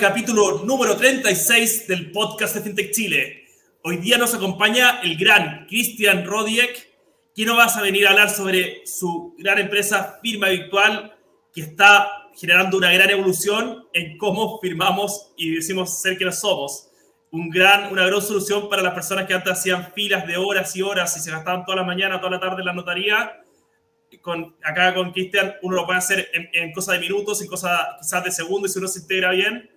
Capítulo número 36 del podcast de FinTech Chile. Hoy día nos acompaña el gran Cristian Rodiek, quien nos va a venir a hablar sobre su gran empresa Firma Virtual, que está generando una gran evolución en cómo firmamos y decimos ser que somos. Un gran, una gran solución para las personas que antes hacían filas de horas y horas y se gastaban toda la mañana, toda la tarde en la notaría con, acá con Cristian uno lo puede hacer en, en cosa de minutos, en cosa quizás de segundos, si uno se integra bien.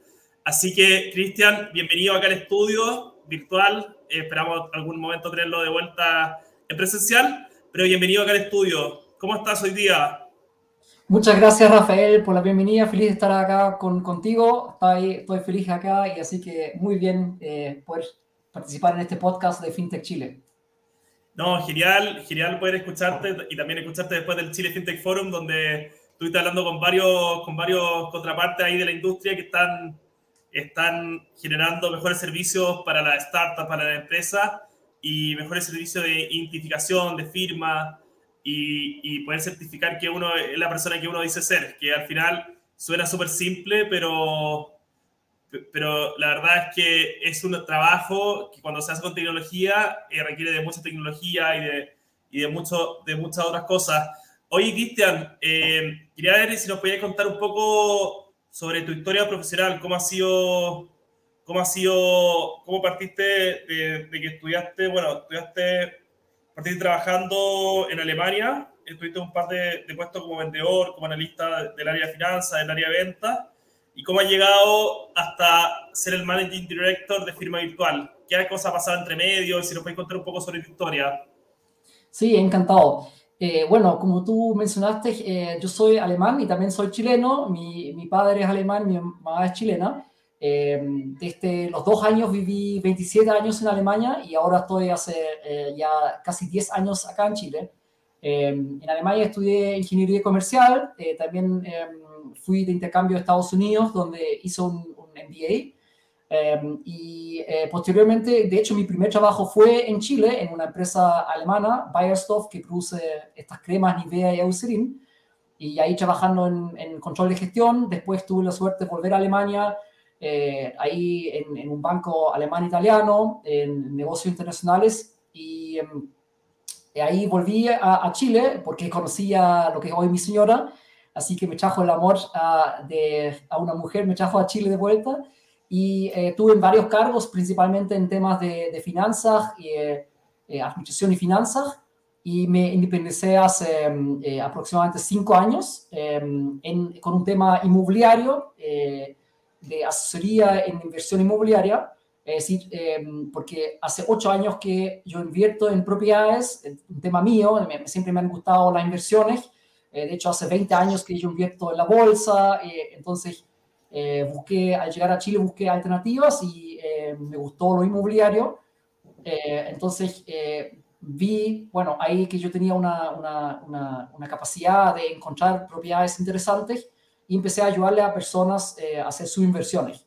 Así que, Cristian, bienvenido acá al estudio virtual. Eh, esperamos algún momento tenerlo de vuelta en presencial, pero bienvenido acá al estudio. ¿Cómo estás hoy día? Muchas gracias, Rafael, por la bienvenida. Feliz de estar acá con, contigo. Estoy, estoy feliz acá y así que muy bien eh, poder participar en este podcast de FinTech Chile. No, genial, genial poder escucharte y también escucharte después del Chile FinTech Forum, donde estuviste hablando con varios, con varios contrapartes ahí de la industria que están, están generando mejores servicios para la startup, para la empresa y mejores servicios de identificación, de firma y, y poder certificar que uno es la persona que uno dice ser, que al final suena súper simple, pero pero la verdad es que es un trabajo que cuando se hace con tecnología eh, requiere de mucha tecnología y de, y de, mucho, de muchas otras cosas. Oye, Cristian, eh, quería ver si nos podías contar un poco sobre tu historia profesional, cómo ha sido, cómo ha sido, cómo partiste de, que estudiaste, bueno, estudiaste, partiste trabajando en Alemania, estuviste un par de, de puestos como vendedor, como analista del área de finanzas, del área de ventas, y cómo ha llegado hasta ser el Managing Director de firma virtual. ¿Qué cosa ha pasado entre medio? Si nos puedes contar un poco sobre tu historia. Sí, encantado. Eh, bueno, como tú mencionaste, eh, yo soy alemán y también soy chileno. Mi, mi padre es alemán, mi mamá es chilena. Eh, desde los dos años viví 27 años en Alemania y ahora estoy hace ya casi 10 años acá en Chile. en Alemania estudié ingeniería comercial, también fui de intercambio a Estados Unidos, donde hice un, MBA. Em, y eh, posteriormente, de hecho, mi primer trabajo fue en Chile, en una empresa alemana, Bayersdorf, que produce estas cremas Nivea y Eucerin. Y ahí trabajando en, control de gestión. Después tuve la suerte de volver a Alemania, eh, ahí en, un banco alemán-italiano, en negocios internacionales. Y em, ahí volví a, a, Chile porque conocía lo que es hoy mi señora así que me trajo el amor a, de, a una mujer, me trajo a Chile de vuelta y eh, tuve varios cargos, principalmente en temas de, finanzas, y, eh, eh, administración y finanzas, y me independicé hace aproximadamente cinco años en, con un tema inmobiliario, de asesoría en inversión inmobiliaria, es decir, porque hace ocho años que yo invierto en propiedades, un tema mío, siempre me han gustado las inversiones, eh, de hecho, hace 20 años que yo invierto en la bolsa, eh, entonces eh, busqué, al llegar a Chile, busqué alternativas y me gustó lo inmobiliario. entonces, vi, bueno, ahí que yo tenía una, una, una, capacidad de encontrar propiedades interesantes y empecé a ayudarle a personas a hacer sus inversiones.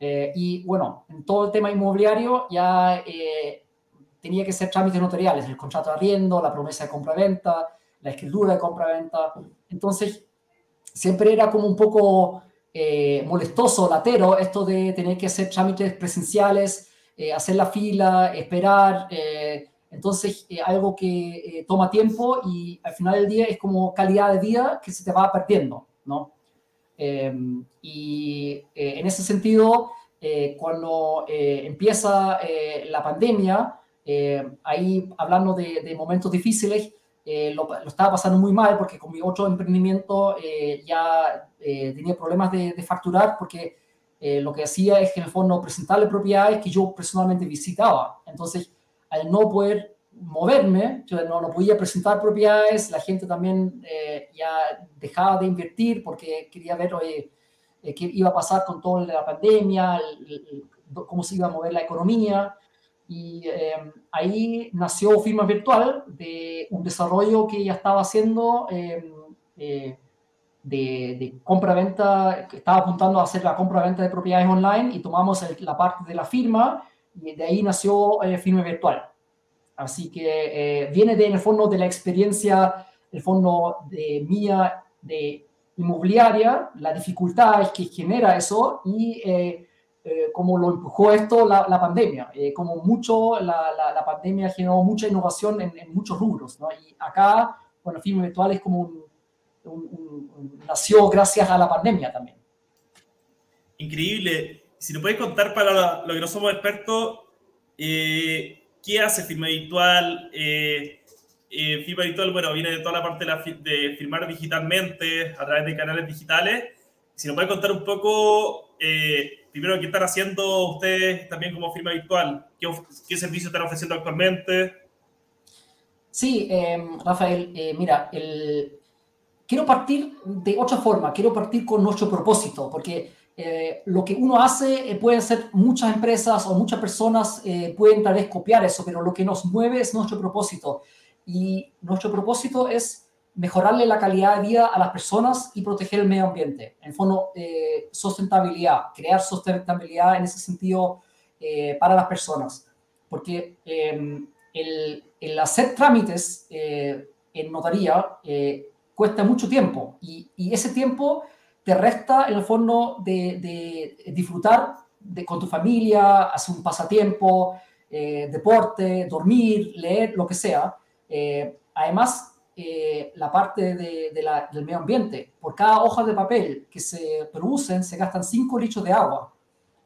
y bueno, en todo el tema inmobiliario ya tenía que ser trámites notariales, el contrato de arriendo, la promesa de compra-venta, la escritura de compra-venta. Entonces, siempre era como un poco eh, molestoso, latero, esto de tener que hacer trámites presenciales, eh, hacer la fila, esperar. Eh, entonces, algo que toma tiempo y al final del día es como calidad de vida que se te va perdiendo, ¿no? Em, y en ese sentido, cuando empieza la pandemia, ahí hablando de, de momentos difíciles, eh, lo, estaba pasando muy mal porque con mi otro emprendimiento eh, ya eh, tenía problemas de, facturar porque lo que hacía es que en el fondo presentarle propiedades que yo personalmente visitaba. Entonces, al no poder moverme, yo no, no podía presentar propiedades, la gente también ya dejaba de invertir porque quería ver qué iba a pasar con toda la pandemia, cómo se iba a mover la economía. Y em, ahí nació Firma Virtual, de un desarrollo que ya estaba haciendo em, eh, de, de compra-venta, que estaba apuntando a hacer la compra-venta de propiedades online y tomamos la parte de la firma y de ahí nació eh, Firma Virtual. Así que eh, viene de, en el fondo de la experiencia, el fondo de mía, de inmobiliaria, la dificultad que genera eso y eh, eh, cómo lo empujó esto la, la pandemia, eh, como mucho la, la, pandemia generó mucha innovación en, muchos rubros, ¿no? Y acá, bueno, firma virtual es como un, nació gracias a la pandemia también. Increíble. Si nos puedes contar para lo que no somos expertos, ¿qué hace firma virtual? eh, firma virtual, bueno, viene de toda la parte de, firmar digitalmente a través de canales digitales. Si nos puede contar un poco, eh, primero, qué están haciendo ustedes también como firma virtual, qué, qué servicios están ofreciendo actualmente. Sí, em, Rafael, eh, mira, el... quiero partir de otra forma, quiero partir con nuestro propósito, porque eh, lo que uno hace puede ser muchas empresas o muchas personas pueden tal vez copiar eso, pero lo que nos mueve es nuestro propósito y nuestro propósito es mejorarle la calidad de vida a las personas y proteger el medio ambiente. En el fondo, eh, sustentabilidad, crear sustentabilidad en ese sentido eh, para las personas. Porque em, el, el, hacer trámites eh, en notaría cuesta mucho tiempo y, y, ese tiempo te resta en el fondo de, de disfrutar de, con tu familia, hacer un pasatiempo, deporte, dormir, leer, lo que sea. Eh, además, eh, la parte de, del medio ambiente, por cada hoja de papel que se producen, se gastan 5 litros de agua.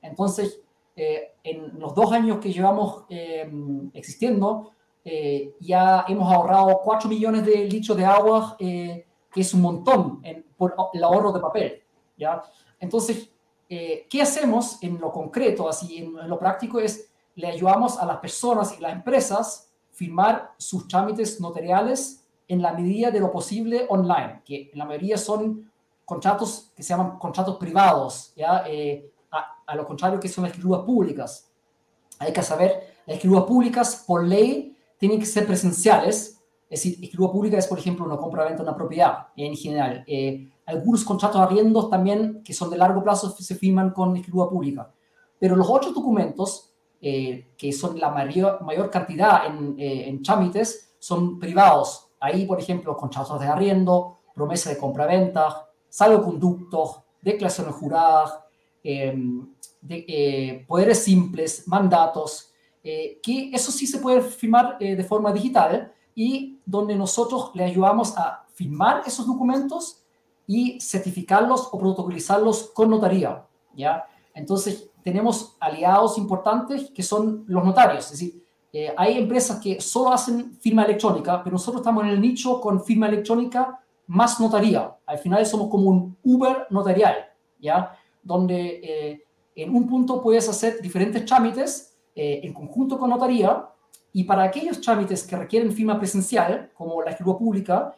Entonces, eh, en los dos años que llevamos existiendo, ya hemos ahorrado 4 millones de litros de agua, que es un montón en, por el ahorro de papel. ¿ya? Entonces, ¿qué hacemos en lo concreto, así en, en lo práctico? Es le ayudamos a las personas y las empresas firmar sus trámites notariales en la medida de lo posible online, que en la mayoría son contratos que se llaman contratos privados, ¿ya? Eh, a, lo contrario que son escrituras públicas. Hay que saber, las escrituras públicas por ley tienen que ser presenciales, es decir, escritura pública es, por ejemplo, una compra-venta de una propiedad en general. Eh, algunos contratos arriendos también, que son de largo plazo, se firman con escritura pública. Pero los otros documentos eh, que son la mayor, mayor cantidad en, eh, en trámites, son privados. Ahí, por ejemplo, contratos de arriendo, promesa de compra-venta, salvoconductos, declaraciones juradas, de, eh, poderes simples, mandatos, que eso sí se puede firmar de forma digital y donde nosotros le ayudamos a firmar esos documentos y certificarlos o protocolizarlos con notaría, ¿ya? Entonces, tenemos aliados importantes que son los notarios. Es decir, eh, hay empresas que solo hacen firma electrónica, pero nosotros estamos en el nicho con firma electrónica más notaría. Al final somos como un Uber notarial, ¿ya? Donde eh, en un punto puedes hacer diferentes trámites eh, en conjunto con notaría y para aquellos trámites que requieren firma presencial, como la escritura pública,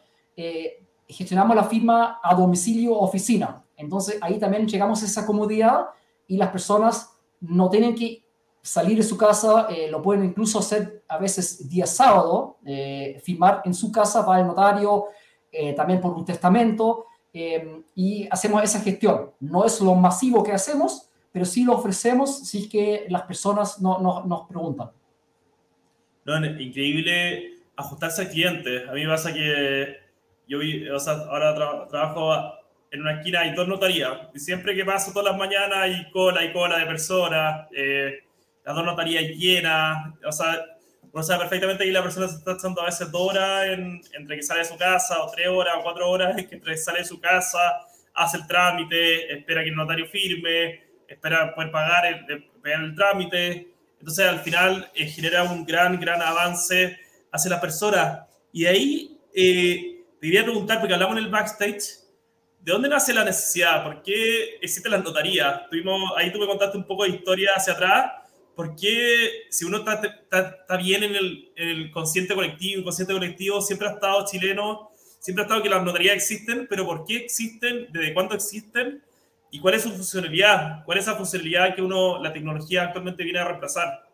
gestionamos la firma a domicilio o oficina. Entonces ahí también llegamos a esa comodidad y las personas no tienen que salir de su casa, eh, lo pueden incluso hacer a veces día sábado, eh, firmar en su casa, va al notario, eh, también por un testamento, y hacemos esa gestión. No es lo masivo que hacemos, pero sí lo ofrecemos si es que las personas no, no, nos preguntan. No, increíble ajustarse al cliente. A mí me pasa que yo o sea, ahora trabajo en una esquina hay dos notarías. Y siempre que paso todas las mañanas hay cola y cola de personas, eh, las dos notarías llenas. O sea, uno sabe perfectamente que la persona se está echando a veces dos horas entre que sale de su casa, o tres horas, o cuatro horas, que entre sale de su casa, hace el trámite, espera que el notario firme, espera poder pagar el, el trámite. Entonces, al final, eh, genera un gran, gran avance hacia la persona. Y ahí, eh, te quería preguntar, porque hablamos en el backstage, ¿De dónde nace la necesidad? ¿Por qué existen las notarías? Tuvimos, ahí tú me contaste un poco de historia hacia atrás. ¿Por qué, si uno está, está, bien en el, el, consciente colectivo, inconsciente colectivo, siempre ha estado chileno, siempre ha estado que las notarías existen, pero ¿por qué existen? ¿Desde cuándo existen? ¿Y cuál es su funcionalidad? ¿Cuál es esa funcionalidad que uno, la tecnología actualmente viene a reemplazar?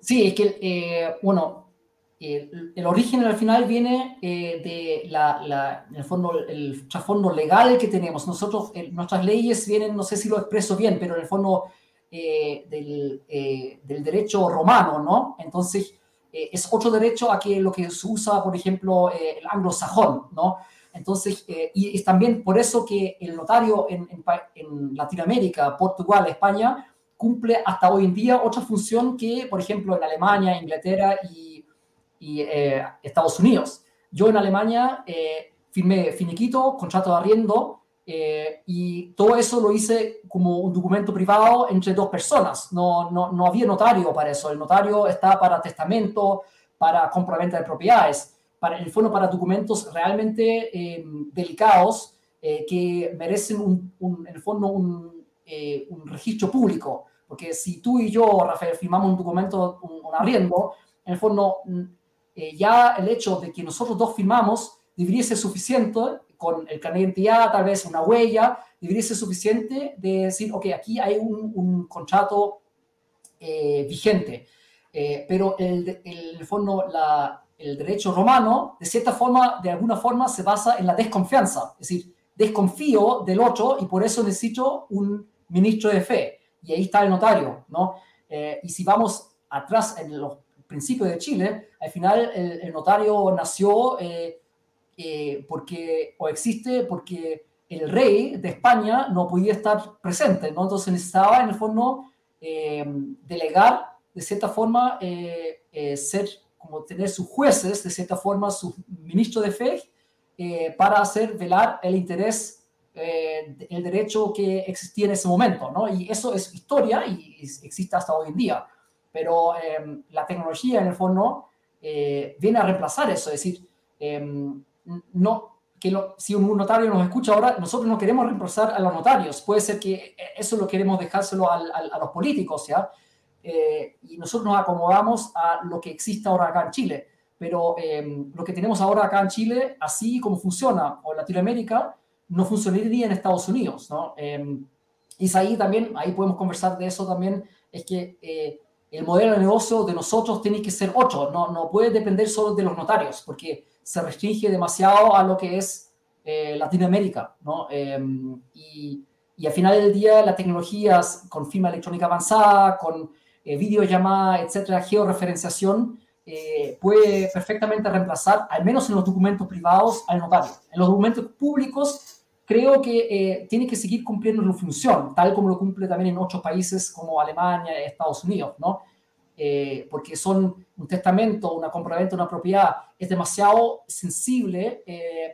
Sí, es que, eh, bueno, el, origen al final viene eh, de la, en el fondo, el trasfondo legal que tenemos. Nosotros, nuestras leyes vienen, no sé si lo expreso bien, pero en el fondo eh, del, eh, del, derecho romano, ¿no? Entonces, es otro derecho a que lo que se usa, por ejemplo, el anglosajón, ¿no? Entonces, eh, y es también por eso que el notario en, en, Latinoamérica, Portugal, España, cumple hasta hoy en día otra función que, por ejemplo, en Alemania, Inglaterra y, y eh, Estados Unidos. Yo en Alemania eh, firmé finiquito, contrato de arriendo, y todo eso lo hice como un documento privado entre dos personas. No, no, no había notario para eso. El notario está para testamento, para compraventa de propiedades para, el fondo para documentos realmente eh, delicados eh, que merecen un, en el fondo un, eh, un, registro público. Porque si tú y yo, Rafael, firmamos un documento, un, arriendo, en el fondo mm, ya el hecho de que nosotros dos firmamos debería ser suficiente con el carnet de identidad, tal vez una huella, debería ser suficiente de decir, ok, aquí hay un, un contrato vigente. pero el, el, el fondo la, el derecho romano, de cierta forma, de alguna forma, se basa en la desconfianza. Es decir, desconfío del otro y por eso necesito un ministro de fe. Y ahí está el notario, ¿no? Eh, y si vamos atrás en los principios de Chile, al final el, notario nació eh, eh, porque, o existe porque el rey de España no podía estar presente, ¿no? Entonces necesitaba, en el fondo, delegar, de cierta forma, ser como tener sus jueces, de cierta forma, su ministro de fe, eh, para hacer velar el interés, eh, el derecho que existía en ese momento, ¿no? Y eso es historia y, existe hasta hoy en día. Pero la tecnología, en el fondo, eh, viene a reemplazar eso, es decir, no, que si un notario nos escucha ahora, nosotros no queremos reemplazar a los notarios, puede ser que eso lo queremos dejárselo a los políticos, ¿ya? Eh, y nosotros nos acomodamos a lo que existe ahora acá en Chile. Pero eh, lo que tenemos ahora acá en Chile, así como funciona o en Latinoamérica, no funcionaría en Estados Unidos, ¿no? Eh, y es ahí también, ahí podemos conversar de eso también, es que el modelo de negocio de nosotros tiene que ser otro, no, no puede depender solo de los notarios, porque se restringe demasiado a lo que es Latinoamérica, ¿no? y, y al final del día, las tecnologías con firma electrónica avanzada, con eh, videollamada, etcétera, georreferenciación, eh, puede perfectamente reemplazar, al menos en los documentos privados, al notario. En los documentos públicos, creo que eh, tiene que seguir cumpliendo su función, tal como lo cumple también en otros países como Alemania, Estados Unidos, ¿no? Eh, porque son un testamento, una compraventa, una propiedad, es demasiado sensible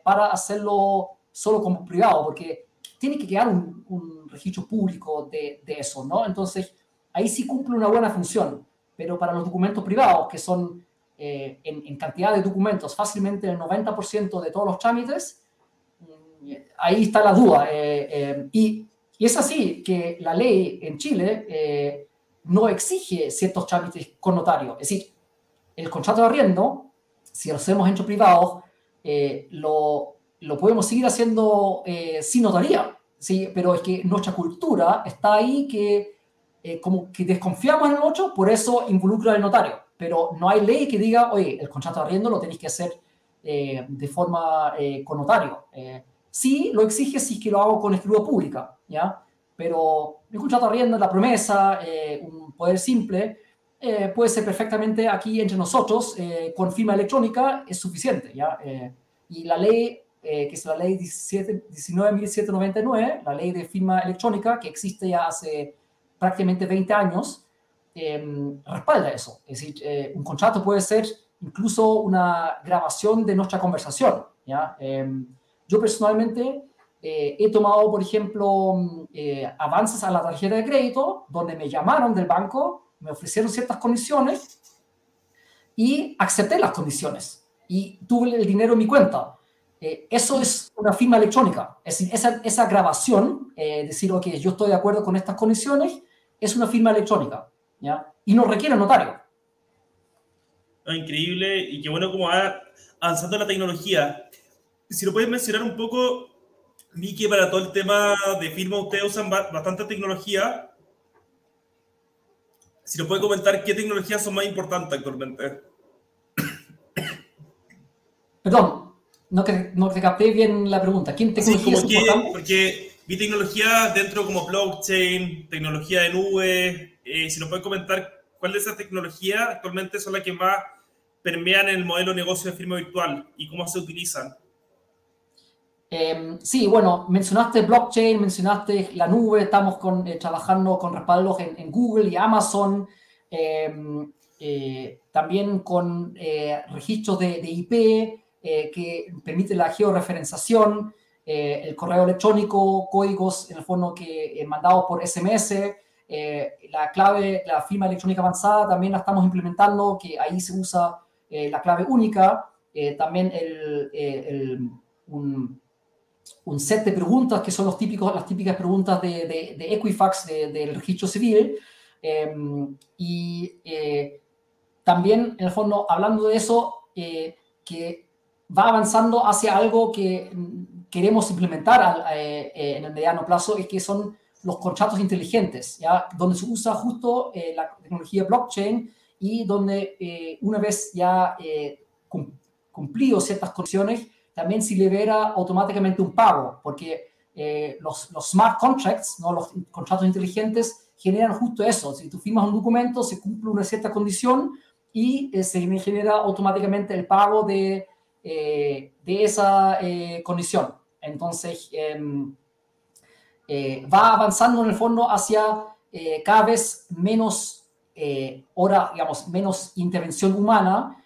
para hacerlo solo como privado, porque tiene que quedar un, un registro público de, de, eso, ¿no? Entonces, ahí sí cumple una buena función, pero para los documentos privados, que son eh, en, cantidad de documentos fácilmente el 90% de todos los trámites, ahí está la duda. Eh, eh, y, y, es así que la ley en Chile no exige ciertos trámites con notario. Es decir, el contrato de arriendo, si lo hacemos entre privados, lo, lo, podemos seguir haciendo sin notaría. ¿sí? Pero es que nuestra cultura está ahí que eh, como que desconfiamos en el otro, por eso involucra al notario. Pero no hay ley que diga, oye, el contrato de arriendo lo tenéis que hacer eh, de forma eh, con notario. Sí, lo exige si es que lo hago con escritura pública, ¿ya? Pero el contrato arriendo, la promesa, un poder simple, puede ser perfectamente aquí entre nosotros, con firma electrónica, es suficiente, ¿ya? y la ley que es la ley 19.799, la ley de firma electrónica, que existe ya hace prácticamente 20 años, em, respalda eso. Es decir, eh, un contrato puede ser incluso una grabación de nuestra conversación. ¿ya? Yo personalmente eh, he tomado, por ejemplo, eh, avances a la tarjeta de crédito, donde me llamaron del banco, me ofrecieron ciertas condiciones y acepté las condiciones y tuve el dinero en mi cuenta. Eh, eso es una firma electrónica. Es esa, esa grabación, decir, ok, yo estoy de acuerdo con estas condiciones, es una firma electrónica. ¿ya? Y no requiere notario. increíble y qué bueno cómo va avanzando la tecnología. Si lo puedes mencionar un poco, Miki, para todo el tema de firma, ustedes usan bastante tecnología. Si nos puede comentar qué tecnologías son más importantes actualmente. Perdón, no te, no te capté bien la pregunta. ¿Quién tecnología sí, es Porque vi tecnología dentro como blockchain, tecnología de nube. Eh, si nos pueden comentar cuál de esas tecnologías actualmente son las que más permean el modelo de negocio de firma virtual y cómo se utilizan. Em, sí, bueno, mencionaste blockchain, mencionaste la nube, estamos eh, trabajando con respaldos en, Google y Amazon, em, eh, también con eh, registros de, IP que permite la georreferenciación, el correo electrónico, códigos en el fondo que mandados por SMS, la clave, la firma electrónica avanzada también la estamos implementando, que ahí se usa la clave única, también el, el un, un set de preguntas que son los típicos, las típicas preguntas de, de, Equifax del registro civil. Em, y eh, también, en el fondo, hablando de eso, eh, que va avanzando hacia algo que queremos implementar eh, en el mediano plazo, es que son los contratos inteligentes, ¿ya? donde se usa justo la tecnología blockchain y donde una vez ya cumplido ciertas condiciones, también se libera automáticamente un pago, porque eh, los, los, smart contracts, ¿no? los contratos inteligentes, generan justo eso. Si tú firmas un documento, se cumple una cierta condición y eh, se genera automáticamente el pago de, eh, de esa condición. Entonces, em, va avanzando en el fondo hacia cada vez menos hora, digamos, menos intervención humana,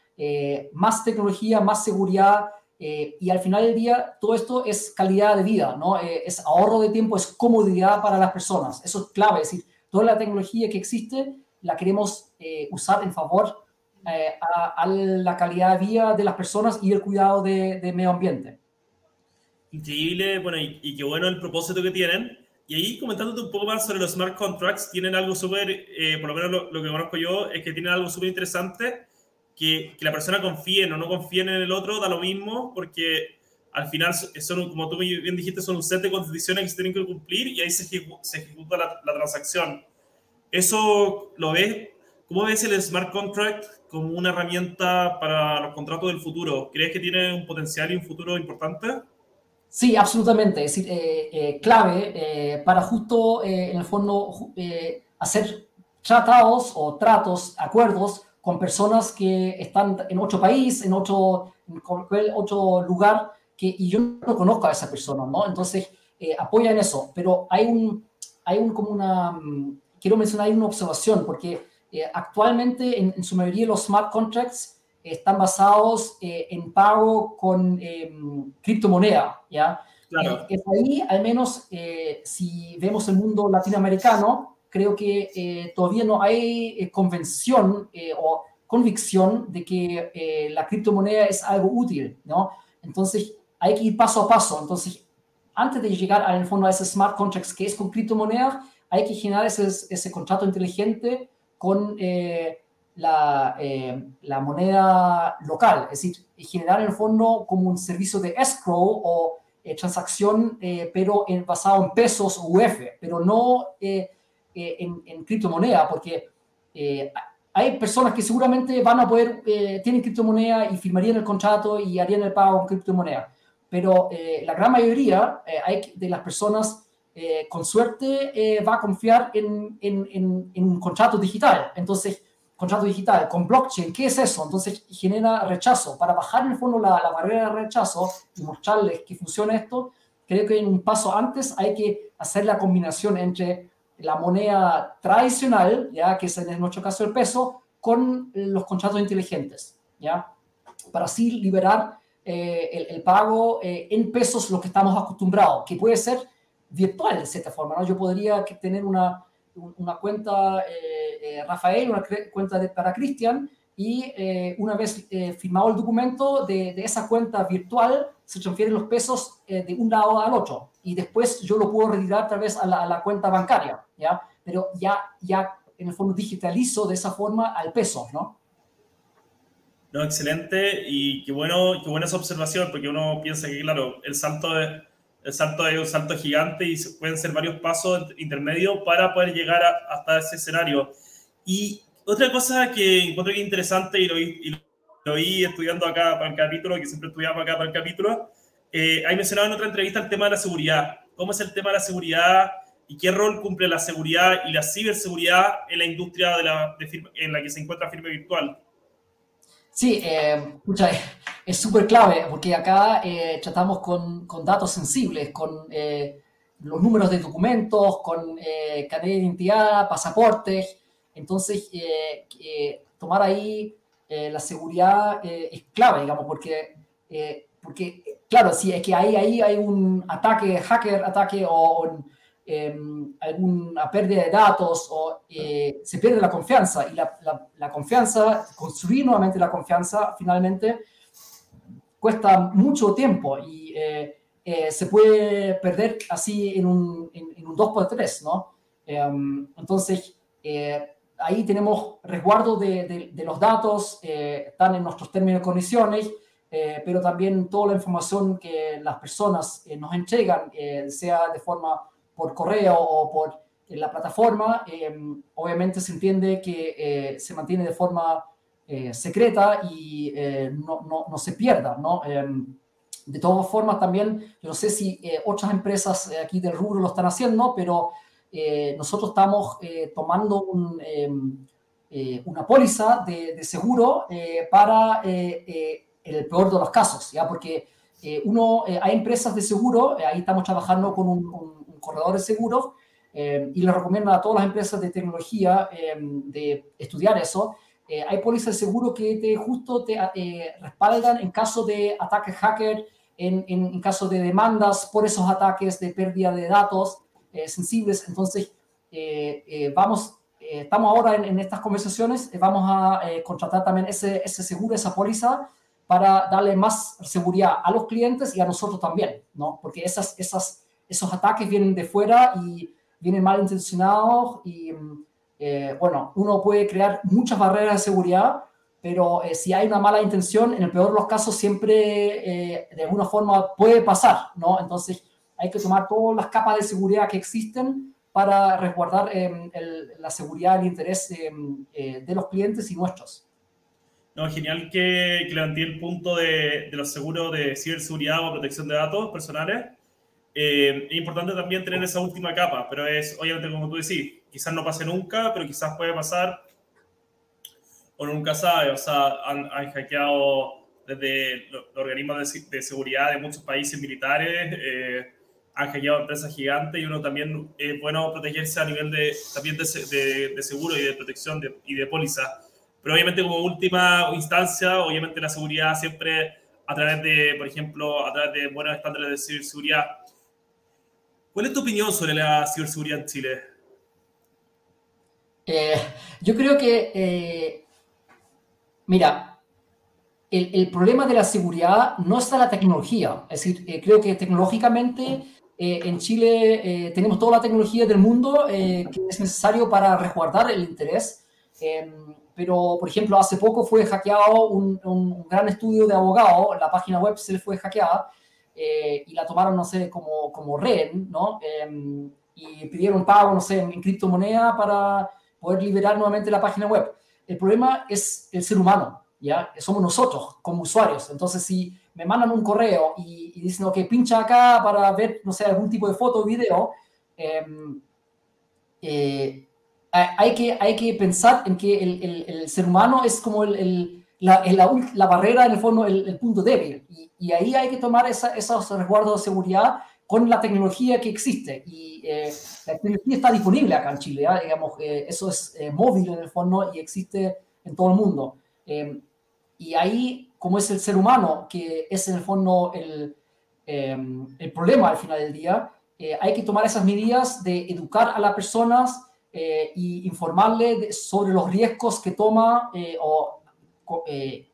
más tecnología, más seguridad eh, y al final del día, todo esto es calidad de vida, ¿no? Eh, es ahorro de tiempo, es comodidad para las personas. Eso es clave. Es decir, toda la tecnología que existe la queremos eh, usar en favor a, la calidad de vida de las personas y el cuidado del de medio ambiente. Increíble, bueno, y, qué bueno el propósito que tienen. Y ahí comentándote un poco más sobre los smart contracts, tienen algo súper, por lo menos lo, lo, que conozco yo, es que tienen algo súper interesante que, la persona confíe o no confíe en el otro da lo mismo, porque al final, son, como tú bien dijiste, son un set de condiciones que se tienen que cumplir y ahí se, ejecuta la, transacción. ¿Eso lo ves? ¿Cómo ves el smart contract como una herramienta para los contratos del futuro? ¿Crees que tiene un potencial y un futuro importante? Sí, absolutamente. Es decir, eh, eh, clave eh, para justo, en el fondo, hacer tratados o tratos, acuerdos con personas que están en otro país, en otro, en otro lugar, que, y yo no conozco a esa persona, ¿no? Entonces, eh, apoyan eso, pero hay un, hay un como una, mm, quiero mencionar hay una observación, porque eh, actualmente en, su mayoría los smart contracts están basados eh, en pago con criptomoneda, ¿ya? Claro. es ahí, al menos, si vemos el mundo latinoamericano, creo que eh, todavía no hay eh, convención eh, o convicción de que la criptomoneda es algo útil, ¿no? Entonces, hay que ir paso a paso. Entonces, antes de llegar al fondo a ese smart contracts que es con criptomoneda, hay que generar ese, ese contrato inteligente con la, la, moneda local, es decir, generar en el fondo como un servicio de escrow o transacción, pero en, basado en pesos o UF, pero no eh, en, criptomoneda, porque eh, hay personas que seguramente van a poder, eh, tienen criptomoneda y firmarían el contrato y harían el pago en criptomoneda, pero la gran mayoría hay de las personas con suerte va a confiar en, en, en, un contrato digital. Entonces, contrato digital con blockchain, ¿qué es eso? Entonces genera rechazo. Para bajar en el fondo la, la, barrera de rechazo y mostrarles que funciona esto, creo que en un paso antes hay que hacer la combinación entre la moneda tradicional, ya que es en nuestro caso el peso, con los contratos inteligentes, ya, para así liberar eh, el, pago eh, en pesos lo que estamos acostumbrados, que puede ser virtual de cierta forma, ¿no? Yo podría tener una, una cuenta eh, Rafael, una cuenta para Cristian, y una vez firmado el documento de, de, esa cuenta virtual, se transfieren los pesos de un lado al otro y después yo lo puedo retirar a la, a la cuenta bancaria, ¿ya? Pero ya, ya en el fondo digitalizo de esa forma al peso, ¿no? No, excelente y qué bueno, qué buena esa observación, porque uno piensa que, claro, el salto es, el salto es un salto gigante y pueden ser varios pasos intermedios para poder llegar hasta ese escenario. Y otra cosa que encuentro que interesante y lo, y lo oí estudiando acá para el capítulo, que siempre estudiamos acá para el capítulo, eh, hay mencionado en otra entrevista el tema de la seguridad. ¿Cómo es el tema de la seguridad y qué rol cumple la seguridad y la ciberseguridad en la industria de la, en la que se encuentra firme virtual? Sí, es súper clave porque acá tratamos con, con, datos sensibles, con los números de documentos, con eh, cadena de identidad, pasaportes. Entonces, tomar ahí la seguridad es clave, digamos, porque porque, claro, si es que ahí, ahí hay un ataque, hacker, ataque o, em, alguna pérdida de datos o eh, se pierde la confianza y la, la, confianza, construir nuevamente la confianza finalmente cuesta mucho tiempo y eh, eh, se puede perder así en un, en, un 2x3, ¿no? Em, entonces, ahí tenemos resguardo de, de, de los datos, están en nuestros términos y condiciones eh, pero también toda la información que las personas eh, nos entregan, eh, sea de forma por correo o por la plataforma, obviamente se entiende que se mantiene de forma secreta y no, no, no, se pierda, ¿no? de todas formas, también, yo no sé si otras empresas aquí del rubro lo están haciendo, pero nosotros estamos tomando un, una póliza de, de seguro para en el peor de los casos, ¿ya? Porque eh, uno, eh, hay empresas de seguro, eh, ahí estamos trabajando con un, corredor de seguros, y le recomiendo a todas las empresas de tecnología de estudiar eso. hay pólizas de seguro que te, justo te respaldan en caso de ataques hacker, en, en, caso de demandas por esos ataques de pérdida de datos sensibles. Entonces, vamos estamos ahora en, en, estas conversaciones, vamos a contratar también ese, ese seguro, esa póliza, para darle más seguridad a los clientes y a nosotros también, ¿no? Porque esas, esas, esos ataques vienen de fuera y vienen mal intencionados y, eh, bueno, uno puede crear muchas barreras de seguridad, pero eh, si hay una mala intención, en el peor de los casos siempre eh, de alguna forma puede pasar, ¿no? Entonces hay que tomar todas las capas de seguridad que existen para resguardar la seguridad el interés de los clientes y nuestros. No, genial que, que levanté el punto de, de, los seguros de ciberseguridad o protección de datos personales. Eh, es importante también tener esa última capa, pero es, obviamente, como tú decís, quizás no pase nunca, pero quizás puede pasar o nunca sabe. O sea, han, han hackeado desde los, organismos de, de, seguridad de muchos países militares, eh, han hackeado empresas gigantes y uno también es bueno protegerse a nivel de, también de, de, de seguro y de protección y de póliza pero obviamente como última instancia, obviamente la seguridad siempre a través de, por ejemplo, a través de buenos estándares de ciberseguridad. ¿Cuál es tu opinión sobre la ciberseguridad en Chile? Eh, yo creo que, eh, mira, el, el, problema de la seguridad no está en la tecnología. Es decir, eh, creo que tecnológicamente en Chile tenemos toda la tecnología del mundo que es necesario para resguardar el interés. Em, pero por ejemplo, hace poco fue hackeado un, un gran estudio de abogados, la página web se le fue hackeada eh, y la tomaron, no sé, como, como red, ¿no? Eh, y pidieron pago, no sé, en, criptomoneda para poder liberar nuevamente la página web. El problema es el ser humano, ¿ya? Somos nosotros como usuarios. Entonces, si me mandan un correo y, y dicen, ok, pincha acá para ver, no sé, algún tipo de foto o video, em, eh, hay que, hay que pensar en que el, el, ser humano es como el, la, la, barrera, en el fondo, el, punto débil. Y, ahí hay que tomar esa, esos resguardos de seguridad con la tecnología que existe. Y eh, la tecnología está disponible acá en Chile, ¿ya? digamos, eh, eso es móvil en el fondo y existe en todo el mundo. Eh, y ahí, como es el ser humano, que es en el fondo el, el problema al final del día, hay que tomar esas medidas de educar a las personas eh, y informarle sobre los riesgos que toma eh, o eh,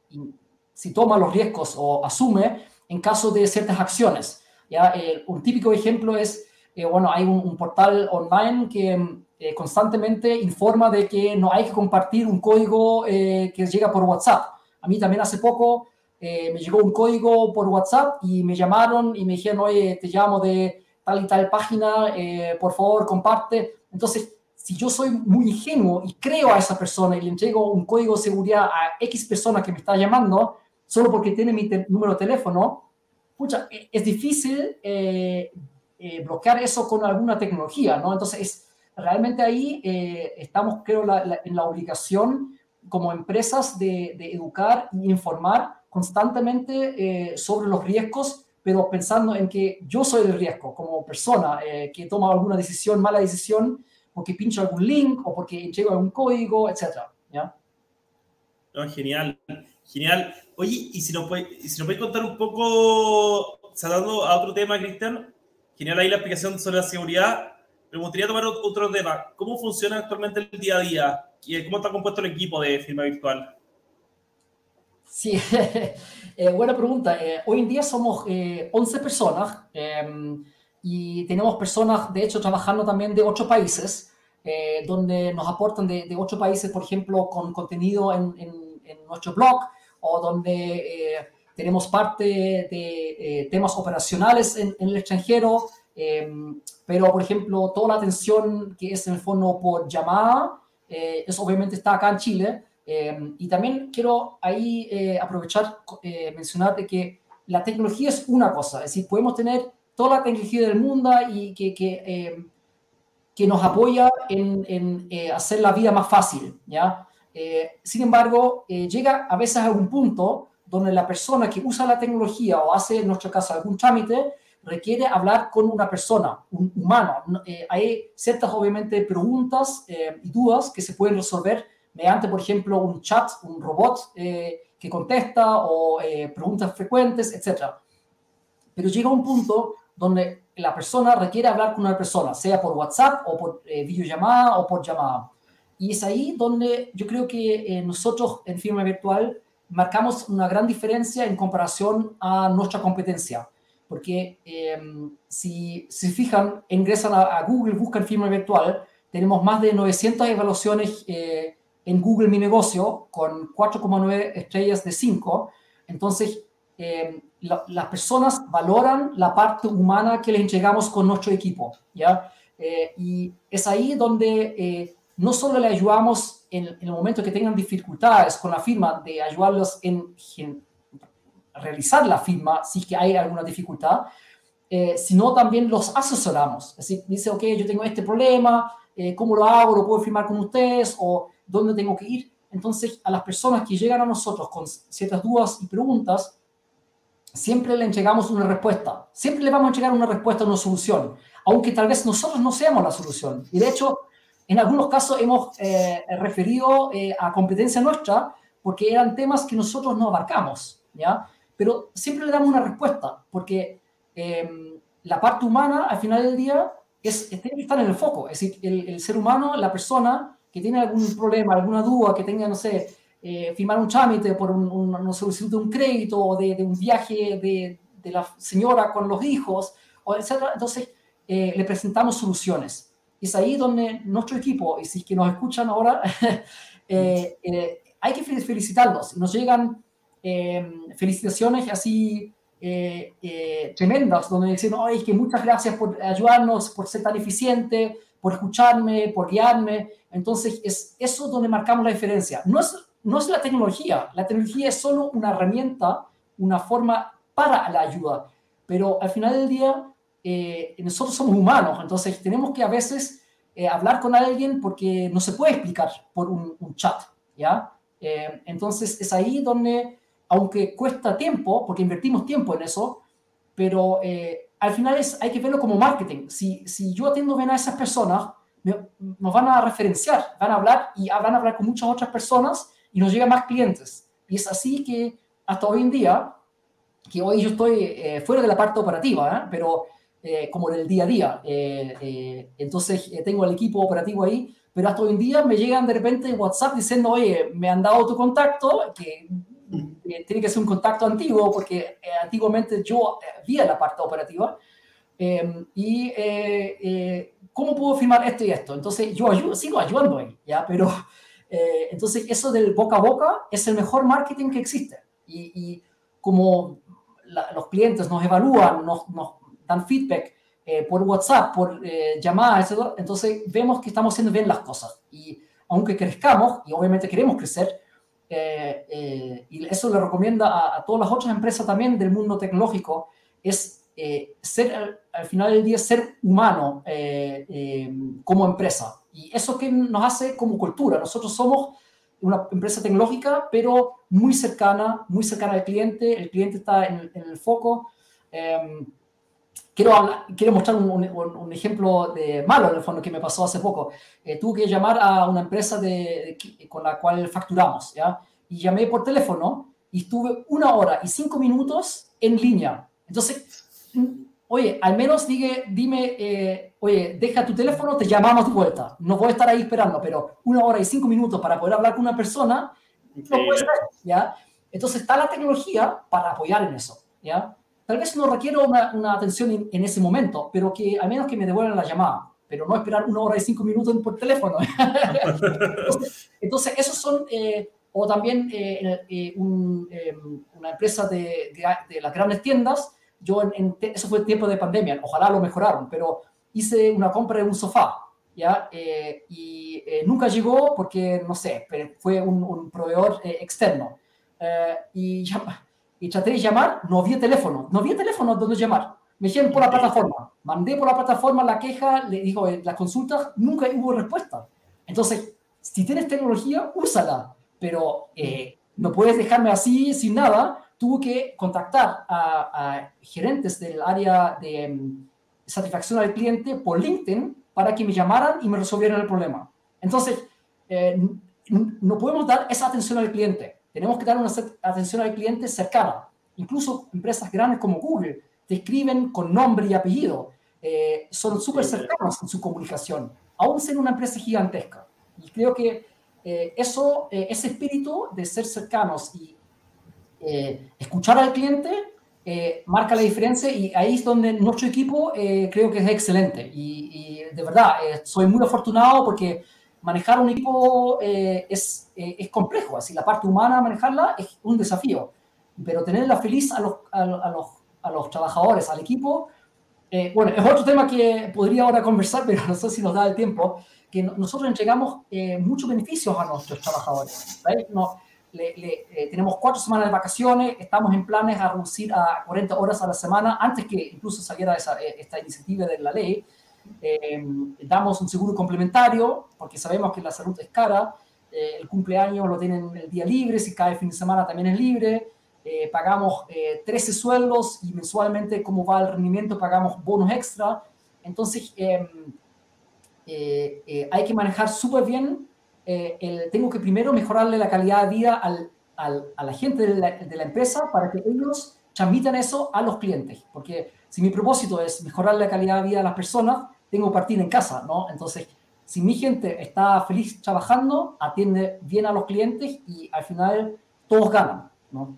si toma los riesgos o asume en caso de ciertas acciones. ¿ya? un típico ejemplo es, bueno, hay un, un, portal online que constantemente informa de que no hay que compartir un código que llega por WhatsApp. A mí también hace poco me llegó un código por WhatsApp y me llamaron y me dijeron, oye, te llamo de tal y tal página, por favor, comparte. Entonces, si yo soy muy ingenuo y creo a esa persona y le entrego un código de seguridad a X persona que me está llamando, solo porque tiene mi número de teléfono, pucha, e, es difícil eh, eh, bloquear eso con alguna tecnología, ¿no? Entonces, es, realmente ahí eh, estamos, creo, la, la, en la obligación como empresas de, educar y informar constantemente eh, sobre los riesgos, pero pensando en que yo soy el riesgo como persona eh, que toma alguna decisión, mala decisión, porque pincho algún link o porque entrego algún código, etcétera, ¿ya? genial, genial. Oye, y si nos puedes, si nos contar un poco, saltando a otro tema, Cristian, genial ahí la explicación sobre la seguridad, me gustaría tomar otro tema. ¿Cómo funciona actualmente el día a día? ¿Cómo está compuesto el equipo de firma virtual? Sí, eh, buena pregunta. Eh, hoy en día somos 11 eh, personas em, y tenemos personas, de hecho, trabajando también de 8 países, donde nos aportan de, de, 8 países, por ejemplo, con contenido en, en, nuestro blog o donde tenemos parte de temas operacionales en, en el extranjero. Em, pero, por ejemplo, toda la atención que es en el fondo por llamada, eh, eso obviamente está acá en Chile. Em, y también quiero ahí eh, aprovechar, eh, mencionar de que la tecnología es una cosa, es decir, podemos tener toda la tecnología del mundo y que, que, em, que nos apoya en, en eh, hacer la vida más fácil, ¿ya? sin embargo, llega a veces a un punto donde la persona que usa la tecnología o hace, en nuestro caso, algún trámite, requiere hablar con una persona, un humano. Eh, hay ciertas, obviamente, preguntas eh, y dudas que se pueden resolver mediante, por ejemplo, un chat, un robot eh, que contesta o preguntas frecuentes, etc. Pero llega un punto donde la persona requiere hablar con una persona, sea por WhatsApp o por videollamada o por llamada. Y es ahí donde yo creo que nosotros en firma virtual marcamos una gran diferencia en comparación a nuestra competencia porque em, si se fijan, ingresan a, Google, buscan firma virtual, tenemos más de 900 evaluaciones eh, en Google Mi Negocio con 4,9 estrellas de 5. Entonces, em, las personas valoran la parte humana que les entregamos con nuestro equipo, ¿ya? Eh, y es ahí donde eh, no solo le ayudamos en, en, el momento que tengan dificultades con la firma, de ayudarlos en, realizar la firma si que hay alguna dificultad, eh, sino también los asesoramos. Es decir, dice, ok, yo tengo este problema, eh, ¿cómo lo hago? ¿Lo puedo firmar con ustedes? ¿O dónde tengo que ir? Entonces, a las personas que llegan a nosotros con ciertas dudas y preguntas, siempre le entregamos una respuesta. Siempre le vamos a entregar una respuesta, una solución, aunque tal vez nosotros no seamos la solución. Y de hecho, en algunos casos hemos eh, referido a competencia nuestra porque eran temas que nosotros no abarcamos, ¿ya? Pero siempre le damos una respuesta, porque em, la parte humana, al final del día, es, tiene que estar en el foco. Es decir, el, ser humano, la persona que tiene algún problema, alguna duda, que tenga, no sé, eh, firmar un trámite por un, solicitud de un crédito o de, un viaje de, de, la señora con los hijos, o. Entonces, eh, le presentamos soluciones. Es ahí donde nuestro equipo, y si es que nos escuchan ahora, eh, hay que felicitarlos. Nos llegan Em, felicitaciones así eh, eh, tremendas, donde dicen, ay, que muchas gracias por ayudarnos, por ser tan eficiente, por escucharme, por guiarme. Entonces, es eso donde marcamos la diferencia. No es, no es la tecnología, la tecnología es solo una herramienta, una forma para la ayuda, pero al final del día, eh, nosotros somos humanos, entonces tenemos que a veces hablar con alguien porque no se puede explicar por un, un chat, ¿ya? entonces, es ahí donde aunque cuesta tiempo, porque invertimos tiempo en eso, pero eh, al final es, hay que verlo como marketing. Si, si yo atiendo bien a esas personas, nos van a referenciar, van a hablar y van a hablar con muchas otras personas y nos llegan más clientes. Y es así que hasta hoy en día, que hoy yo estoy eh, fuera de la parte operativa, ¿eh? pero como del día a día, entonces tengo el equipo operativo ahí, pero hasta hoy en día me llegan de repente en WhatsApp diciendo, oye, me han dado tu contacto, que eh, tiene que ser un contacto antiguo porque eh, antiguamente yo eh, vi la parte operativa. Em, y cómo puedo firmar esto y esto. Entonces yo ayudo, sigo ayudando ahí, ¿ya? Pero entonces eso del boca a boca es el mejor marketing que existe. Y, y como los clientes nos evalúan, nos, nos dan feedback por WhatsApp, por llamadas, etc., entonces vemos que estamos haciendo bien las cosas. Y aunque crezcamos, y obviamente queremos crecer, eh, eh, y eso le recomienda a, todas las otras empresas también del mundo tecnológico, es eh, ser, al, final del día, ser humano como empresa. Y eso que nos hace como cultura. Nosotros somos una empresa tecnológica, pero muy cercana, muy cercana al cliente, el cliente está en, el foco. Em, quiero, quiero mostrar un, un, ejemplo de malo, en el fondo, que me pasó hace poco. Eh, tuve que llamar a una empresa de, con la cual facturamos, ¿ya? Y llamé por teléfono y estuve una hora y cinco minutos en línea. Entonces, oye, al menos dime, dime eh, oye, deja tu teléfono, te llamamos de vuelta. No voy a estar ahí esperando, pero una hora y cinco minutos para poder hablar con una persona, no puede ser, ¿ya? Entonces está la tecnología para apoyar en eso, ¿ya? Tal vez no requiero una, una atención en, ese momento, pero que al menos que me devuelvan la llamada, pero no esperar una hora y cinco minutos por teléfono. entonces, esos son, eh, o también eh, eh, una empresa de, de, las grandes tiendas, yo en, eso fue tiempo de pandemia, ojalá lo mejoraron, pero hice una compra de un sofá, ¿ya? y nunca llegó porque, no sé, fue un, un proveedor externo. y ya, y traté de llamar, no había teléfono, no había teléfono donde llamar. Me dijeron por la plataforma, mandé por la plataforma la queja, le digo, eh, las consultas, nunca hubo respuesta. Entonces, si tienes tecnología, úsala, pero eh, no puedes dejarme así sin nada. Tuve que contactar a, gerentes del área de mm, satisfacción al cliente por LinkedIn para que me llamaran y me resolvieran el problema. Entonces, eh, no podemos dar esa atención al cliente. Tenemos que dar una atención al cliente cercana. Incluso empresas grandes como Google te escriben con nombre y apellido. Eh, son súper cercanos en su comunicación, aún siendo una empresa gigantesca. Y creo que eh, eso, eh, ese espíritu de ser cercanos y escuchar al cliente marca la diferencia y ahí es donde nuestro equipo creo que es excelente. Y, y de verdad, soy muy afortunado porque manejar un equipo eh, es, eh, es, complejo, así la parte humana, manejarla es un desafío, pero tenerla feliz a los, a, los, a los trabajadores, al equipo, eh, bueno, es otro tema que podría ahora conversar, pero no sé si nos da el tiempo, que nosotros entregamos muchos beneficios a nuestros trabajadores. No, le, tenemos cuatro semanas de vacaciones, estamos en planes a reducir a 40 horas a la semana, antes que incluso saliera esa, esta iniciativa de la ley, eh, damos un seguro complementario, porque sabemos que la salud es cara. Eh, el cumpleaños lo tienen el día libre, si cae fin de semana también es libre. Eh, pagamos 13 sueldos y mensualmente, como va el rendimiento, pagamos bonos extra. Entonces, em, hay que manejar súper bien. El, tengo que primero mejorarle la calidad de vida al, al, a la gente de la, de la empresa para que ellos transmitan eso a los clientes. Porque si mi propósito es mejorar la calidad de vida de las personas, tengo que partir en casa, ¿no? Entonces, si mi gente está feliz trabajando, atiende bien a los clientes y al final todos ganan, ¿no?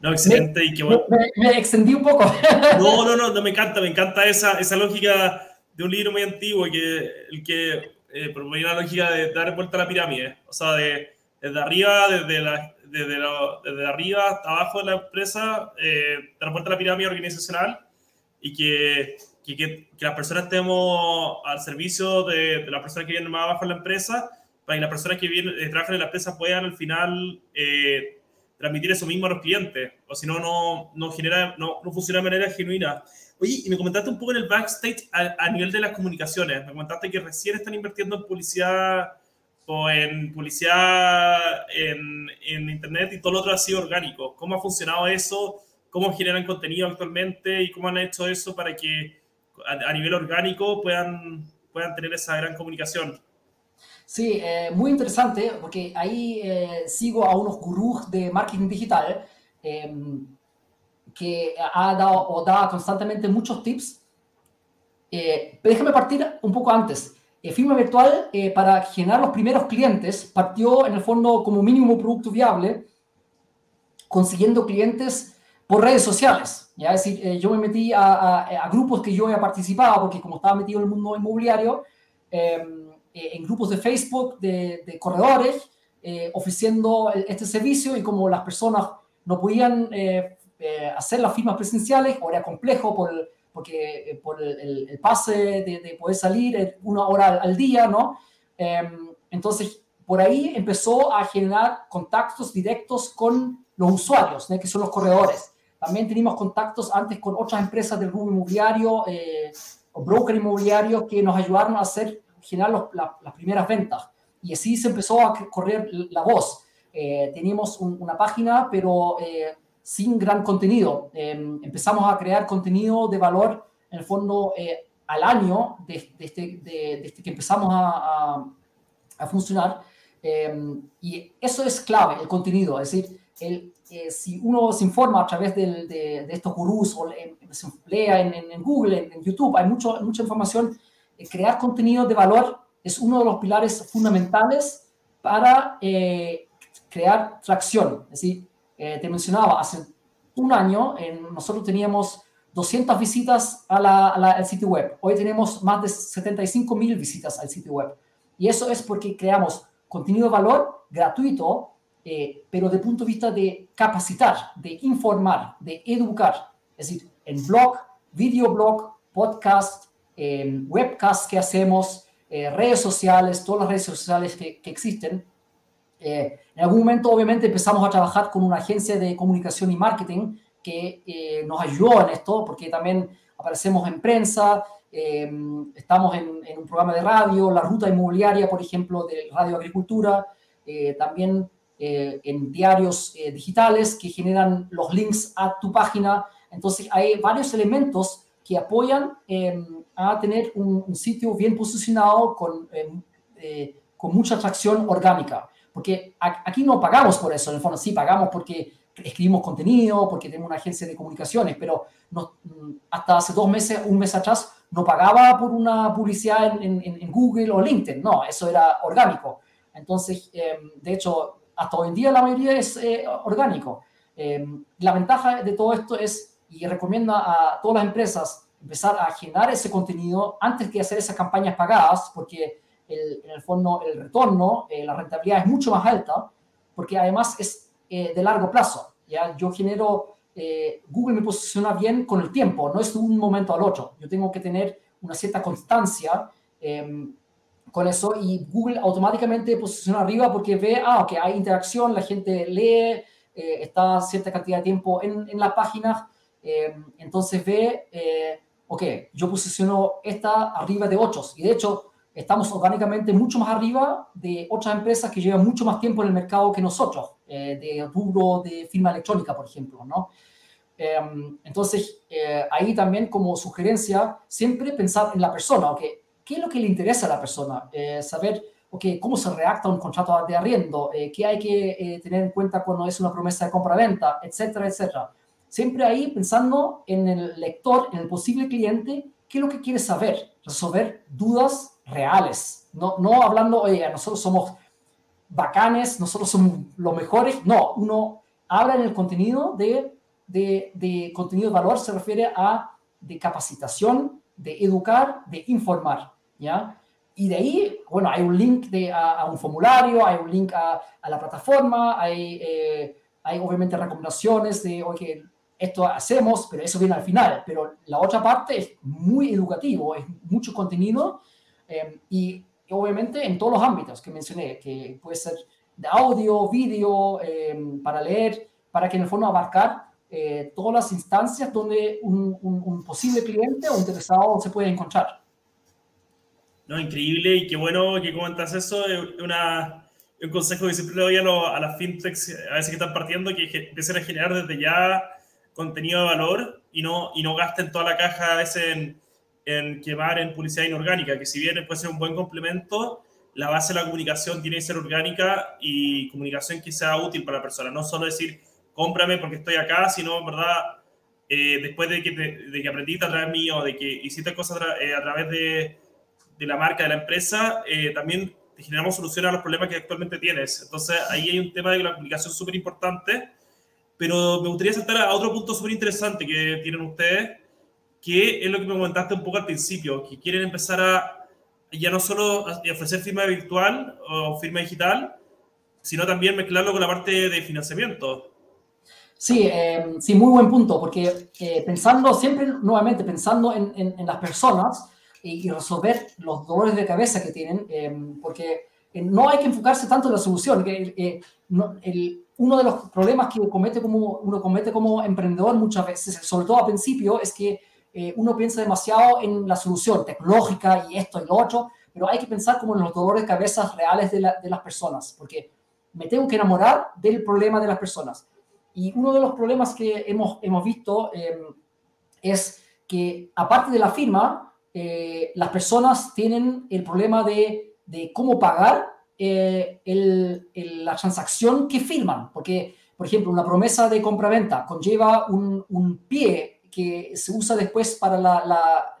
No, excelente. Me, y qué bueno. me, extendí un poco. No, no, no, no, me encanta, me encanta esa, esa lógica de un libro muy antiguo que el que eh, promovía la lógica de dar vuelta a la pirámide, o sea, de, desde arriba, desde, la, desde, desde arriba hasta abajo de la empresa, eh, dar vuelta a la pirámide organizacional y que que, que, las personas estemos al servicio de, de las personas que vienen más abajo en la empresa, para que las personas que vienen, eh, trabajan en la empresa puedan al final eh, transmitir eso mismo a los clientes, o si no, no, no, genera, no, no funciona de manera genuina. Oye, y me comentaste un poco en el backstage a, a, nivel de las comunicaciones, me comentaste que recién están invirtiendo en publicidad o en publicidad en, en internet y todo lo otro ha sido orgánico. ¿Cómo ha funcionado eso? ¿Cómo generan contenido actualmente y cómo han hecho eso para que a, nivel orgánico puedan, puedan tener esa gran comunicación. Sí, eh, muy interesante, porque ahí eh, sigo a unos gurús de marketing digital eh, que ha dado o da constantemente muchos tips. Eh, déjame partir un poco antes. Firma Virtual, para generar los primeros clientes, partió en el fondo como mínimo producto viable, consiguiendo clientes por redes sociales. ¿Ya? Es decir, eh, yo me metí a, a, grupos que yo había participado, porque como estaba metido en el mundo inmobiliario, em, eh, en grupos de Facebook de, de corredores, eh, ofreciendo este servicio y como las personas no podían hacer las firmas presenciales, o era complejo por, porque, por el, el pase de, de, poder salir una hora al, al día, ¿no? Em, entonces, por ahí empezó a generar contactos directos con los usuarios, que son los corredores. También teníamos contactos antes con otras empresas del rubro inmobiliario eh, o broker inmobiliario que nos ayudaron a hacer, generar las primeras ventas. y así se empezó a correr la voz. teníamos una página, pero sin gran contenido. Em, empezamos a crear contenido de valor, en el fondo, al año desde este, este que empezamos a, a, funcionar. Em, y eso es clave, el contenido. Es decir, el, eh, si uno se informa a través de, de, estos gurús o lea en, en, Google, en, YouTube, hay mucho, mucha información. Eh, crear contenido de valor es uno de los pilares fundamentales para eh, crear tracción. Es decir, te mencionaba, hace un año nosotros teníamos 200 visitas al sitio web. Hoy tenemos más de 75 mil visitas al sitio web. Y eso es porque creamos contenido de valor gratuito, eh, pero de punto de vista de capacitar, de informar, de educar. Es decir, en blog, videoblog, podcast, eh, webcast que hacemos, eh, redes sociales, todas las redes sociales que, que existen. en algún momento, obviamente, empezamos a trabajar con una agencia de comunicación y marketing que eh, nos ayudó en esto, porque también aparecemos en prensa, eh, estamos en, un programa de radio, la ruta inmobiliaria, por ejemplo, de Radio Agricultura, eh, también en diarios digitales que generan los links a tu página. Entonces, hay varios elementos que apoyan a tener un, sitio bien posicionado con, con mucha atracción orgánica. Porque aquí no pagamos por eso, en el fondo sí pagamos porque escribimos contenido, porque tenemos una agencia de comunicaciones, pero no, mm, hasta hace dos meses, un mes atrás, no pagaba por una publicidad en, en, Google o LinkedIn, no, eso era orgánico. Entonces, em, de hecho, hasta hoy en día la mayoría es eh, orgánico. Em, la ventaja de todo esto es, y recomiendo a todas las empresas empezar a generar ese contenido antes que hacer esas campañas pagadas, porque el, en el fondo el retorno, eh, la rentabilidad es mucho más alta, porque además es eh, de largo plazo. ¿ya? Yo genero, eh, Google me posiciona bien con el tiempo, no es de un momento al otro. Yo tengo que tener una cierta constancia em, con eso y Google automáticamente posiciona arriba porque ve, ah, que hay interacción, la gente lee, eh, está cierta cantidad de tiempo en, en la página, em, entonces ve, ok, yo posiciono esta arriba de otros. Y de hecho, estamos orgánicamente mucho más arriba de otras empresas que llevan mucho más tiempo en el mercado que nosotros, eh, de rubro de firma electrónica, por ejemplo, ¿no? Entonces, eh, ahí también como sugerencia, siempre pensar en la persona, ¿ok? ¿Qué es lo que le interesa a la persona? Eh, saber, ¿ok? ¿Cómo se reacta un contrato de arriendo? ¿Qué hay que tener en cuenta cuando es una promesa de compra-venta? Etcétera, etcétera. Siempre ahí pensando en el lector, en el posible cliente, qué es lo que quiere saber, resolver dudas reales, no, no hablando, oye, nosotros somos bacanes, nosotros somos los mejores, no, uno habla en el contenido de, de, de contenido de valor, se refiere a de capacitación, de educar, de informar, ¿ya? Y de ahí, bueno, hay un link de, a, un formulario, hay un link a, a la plataforma, hay, eh, hay obviamente recomendaciones de, oye, esto hacemos, pero eso viene al final. Pero la otra parte es muy educativo, es mucho contenido Em, y obviamente en todos los ámbitos que mencioné, que puede ser de audio, vídeo, em, para leer, para que en el fondo abarcar eh, todas las instancias donde un, posible cliente o interesado se puede encontrar. No, increíble y qué bueno que comentas eso. Es una, un consejo que siempre doy a, a las fintechs, a veces que están partiendo, que empiecen a generar desde ya contenido de valor y no, y no gasten toda la caja a veces en en quemar en publicidad inorgánica, que si bien puede ser un buen complemento, la base de la comunicación tiene que ser orgánica y comunicación que sea útil para la persona. No solo decir, cómprame porque estoy acá, sino, ¿verdad? Eh, después de que, de que aprendiste a través mío, de que hiciste cosas eh, a, través de, de, la marca, de la empresa, eh, también generamos soluciones a los problemas que actualmente tienes. Entonces, ahí hay un tema de la comunicación súper importante, pero me gustaría saltar a otro punto súper interesante que tienen ustedes, que es lo que me comentaste un poco al principio, que quieren empezar a ya no solo ofrecer firma virtual o firma digital, sino también mezclarlo con la parte de financiamiento. Sí, eh, sí, muy buen punto, porque eh, pensando siempre, nuevamente, pensando en, en, las personas y, resolver los dolores de cabeza que tienen, eh, porque no hay que enfocarse tanto en la solución, que el, uno de los problemas que comete como, uno comete como emprendedor muchas veces, sobre todo al principio, es que eh, uno piensa demasiado en la solución tecnológica y esto y lo otro, pero hay que pensar como en los dolores de cabeza reales de, las personas, porque me tengo que enamorar del problema de las personas. Y uno de los problemas que hemos, hemos visto em, es que, aparte de la firma, eh, las personas tienen el problema de, cómo pagar eh, la transacción que firman, porque, por ejemplo, una promesa de compra-venta conlleva un, pie que se usa después para la, la,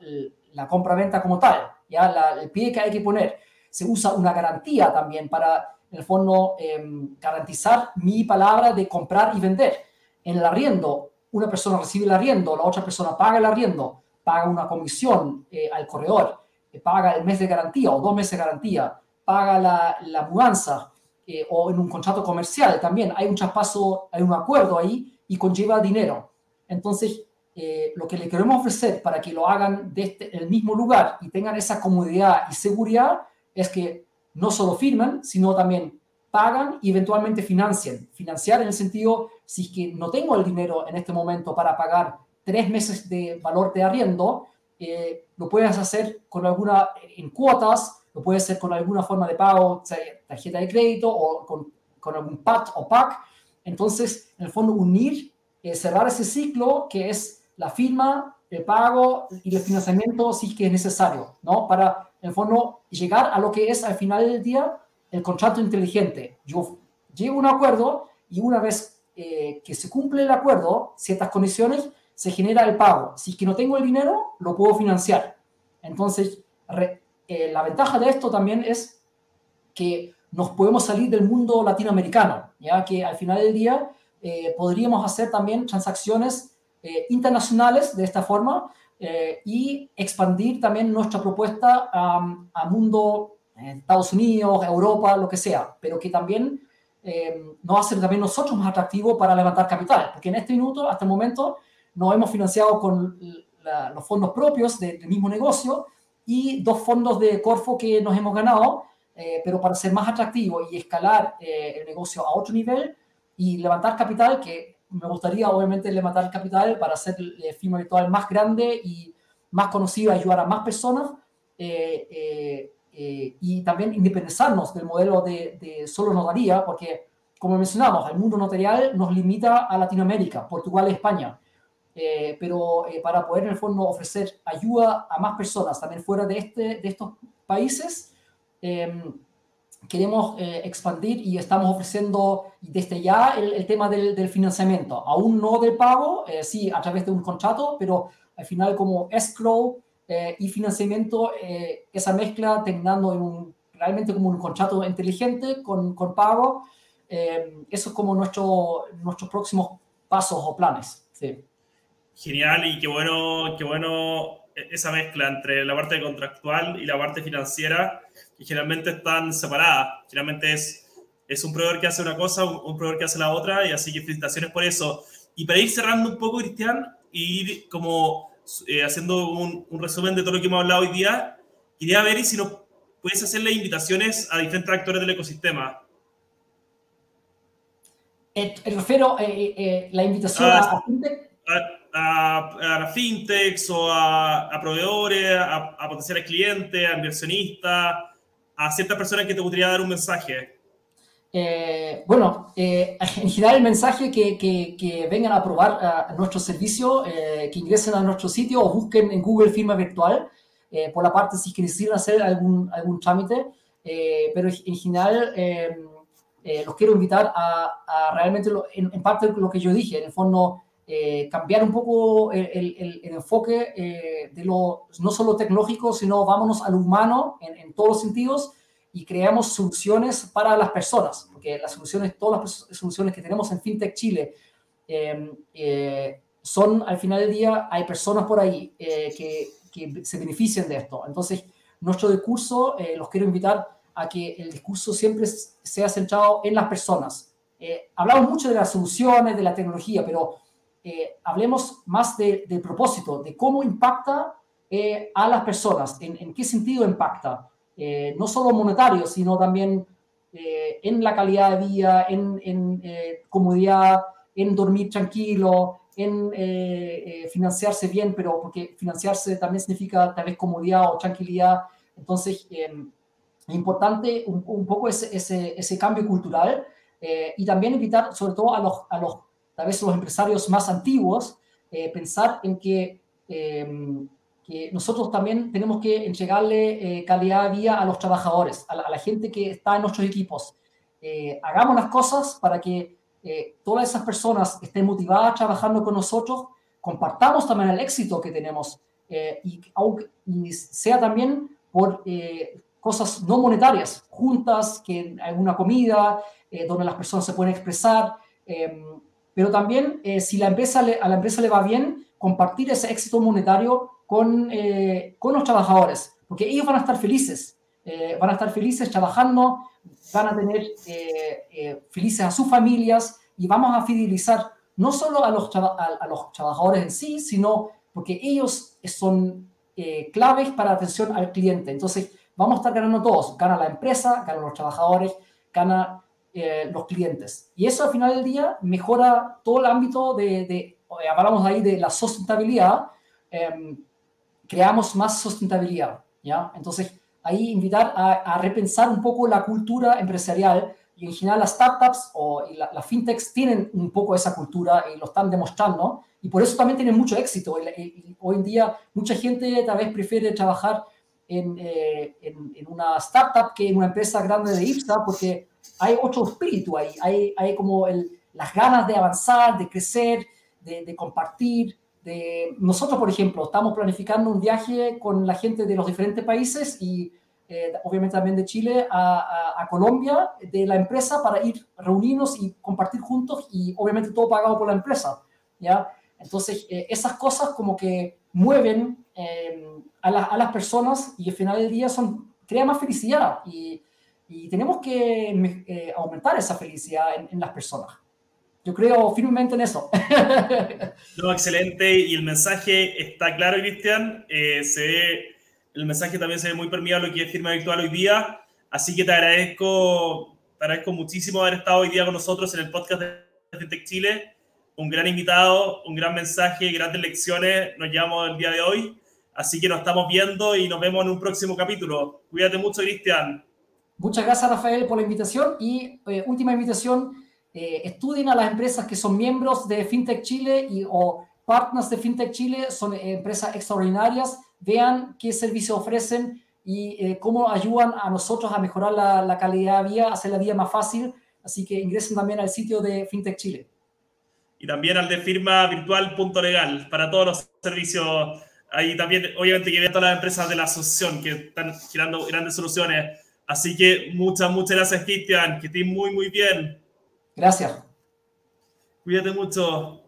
la compra-venta como tal, ¿ya? el pie que hay que poner. Se usa una garantía también para, el fondo, em, garantizar mi palabra de comprar y vender. En el arriendo, una persona recibe el arriendo, la otra persona paga el arriendo, paga una comisión eh, al corredor, eh, paga el mes de garantía o dos meses de garantía, paga la, la mudanza eh, o en un contrato comercial también hay un traspaso, hay un acuerdo ahí y conlleva dinero. Entonces, lo que le queremos ofrecer para que lo hagan desde este, el mismo lugar y tengan esa comodidad y seguridad es que no solo firman, sino también pagan y eventualmente financian. Financiar en el sentido, si es que no tengo el dinero en este momento para pagar tres meses de valor de arriendo, eh, lo puedes hacer con alguna, en cuotas, lo puedes hacer con alguna forma de pago, tarjeta de crédito o con, con algún PAT o PAC. Entonces, en el fondo, unir, eh, cerrar ese ciclo que es la firma, el pago y el financiamiento si es que es necesario, ¿no? Para, en el fondo, llegar a lo que es al final del día el contrato inteligente. Yo llego a un acuerdo y una vez eh, que se cumple el acuerdo, ciertas condiciones, se genera el pago. Si es que no tengo el dinero, lo puedo financiar. Entonces, eh, la ventaja de esto también es que nos podemos salir del mundo latinoamericano, ya que al final del día eh, podríamos hacer también transacciones eh, internacionales de esta forma y expandir también nuestra propuesta a, mundo, Estados Unidos, Europa, lo que sea, pero que también nos hace también nosotros más atractivos para levantar capital, porque en este minuto, hasta el momento, nos hemos financiado con los fondos propios del mismo negocio y dos fondos de Corfo que nos hemos ganado, eh, pero para ser más atractivo y escalar eh, el negocio a otro nivel y levantar capital, que me gustaría obviamente levantar capital para hacer el firma virtual más grande y más conocido, ayudar a más personas eh, y también independizarnos del modelo de, de solo notaría, porque como mencionamos, el mundo notarial nos limita a Latinoamérica, Portugal y España. Eh, pero eh, para poder en el fondo ofrecer ayuda a más personas también fuera de, este, de estos países, em, queremos eh, expandir y estamos ofreciendo desde ya el, tema del, del, financiamiento, aún no del pago, sí a través de un contrato, pero al final como escrow y financiamiento, esa mezcla terminando en un, realmente como un contrato inteligente con, con pago, eso es como nuestro, nuestros próximos pasos o planes. Sí genial y qué bueno, qué bueno esa mezcla entre la parte contractual y la parte financiera, que generalmente están separadas. Generalmente es, es un proveedor que hace una cosa, un, proveedor que hace la otra, y así que felicitaciones por eso. Y para ir cerrando un poco, Cristian, y ir como eh, haciendo un, un, resumen de todo lo que hemos hablado hoy día, quería ver si nos puedes hacerle invitaciones a diferentes actores del ecosistema. Eh, refiero eh, eh, la invitación ah, a, a a, a fintechs o a, proveedores, a, potenciales clientes, a inversionistas, a ciertas personas que te gustaría dar un mensaje? Eh, bueno, eh, en general el mensaje que, que, vengan a probar nuestro servicio, eh, que ingresen a nuestro sitio o busquen en Google Firma Virtual, por la parte si quieren hacer algún, algún trámite, pero en general los quiero invitar a, realmente, en, en, parte lo que yo dije, en el fondo eh, cambiar un poco el, enfoque eh, de lo no solo tecnológico, sino vámonos al humano en, todos los sentidos y creamos soluciones para las personas, porque las soluciones, todas las soluciones que tenemos en FinTech Chile em, eh, son, al final del día, hay personas por ahí que, que, se benefician de esto. Entonces, nuestro discurso, los quiero invitar a que el discurso siempre sea centrado en las personas. hablamos mucho de las soluciones, de la tecnología, pero eh, hablemos más del propósito, de cómo impacta eh, a las personas, en, qué sentido impacta, eh, no solo monetario, sino también en la calidad de vida, en, en comodidad, en dormir tranquilo, en financiarse bien, pero porque financiarse también significa tal vez comodidad o tranquilidad, Entonces, es importante un, poco ese, ese, ese, cambio cultural y también invitar sobre todo a los, a los, tal vez los empresarios más antiguos, pensar en que nosotros también tenemos que entregarle eh, calidad de vida a los trabajadores, a la, gente que está en nuestros equipos. Eh, hagamos las cosas para que eh, todas esas personas estén motivadas trabajando con nosotros, compartamos también el éxito que tenemos y, aunque, sea también por cosas no monetarias, juntas, que alguna comida, donde las personas se pueden expresar, pero también si la empresa a la empresa le va bien, compartir ese éxito monetario con, eh, con los trabajadores, porque ellos van a estar felices, eh, van a estar felices trabajando, van a tener eh, felices a sus familias y vamos a fidelizar no solo a los, a, los trabajadores en sí, sino porque ellos son claves para atención al cliente. Entonces, vamos a estar ganando todos. Gana la empresa, ganan los trabajadores, gana los clientes. Y eso al final del día mejora todo el ámbito de, de hablamos ahí de la sustentabilidad, em, creamos más sustentabilidad, ¿ya? Entonces, ahí invitar a, repensar un poco la cultura empresarial y en general las startups o las fintechs tienen un poco esa cultura y lo están demostrando y por eso también tienen mucho éxito. hoy en día mucha gente tal vez prefiere trabajar en, eh, en, una startup que en una empresa grande de IPSA porque hay otro espíritu ahí, hay, hay como el, las ganas de avanzar, de crecer, de, de compartir, de, nosotros, por ejemplo, estamos planificando un viaje con la gente de los diferentes países y eh, obviamente también de Chile a, a, Colombia, de la empresa, para ir reunirnos y compartir juntos y obviamente todo pagado por la empresa. ¿ya? Entonces, eh, esas cosas como que mueven eh, a, a, las personas y al final del día son, crea más felicidad y, y tenemos que aumentar esa felicidad en, en las personas. Yo creo firmemente en eso. No, excelente. Y el mensaje está claro, Cristian. Eh, se ve, el mensaje también se ve muy permeado lo que es firma virtual hoy día. Así que te agradezco, te agradezco muchísimo haber estado hoy día con nosotros en el podcast de FinTech Chile. Un gran invitado, un gran mensaje, grandes lecciones nos llevamos el día de hoy. Así que nos estamos viendo y nos vemos en un próximo capítulo. Cuídate mucho, Cristian. Muchas gracias, Rafael, por la invitación. Y eh, última invitación eh, estudien a las empresas que son miembros de FinTech Chile y, o partners de FinTech Chile, son eh, empresas extraordinarias, vean qué servicios ofrecen y cómo ayudan a nosotros a mejorar la, calidad de vida, hacer la vida más fácil. Así que ingresen también al sitio de FinTech Chile. Y también al de firma virtual.legal para todos los servicios. Ahí también, obviamente, que vean todas las empresas de la asociación que están girando grandes soluciones. Así que muchas, muchas gracias, Cristian. Que estén muy, muy bien. Gracias. Cuídate mucho.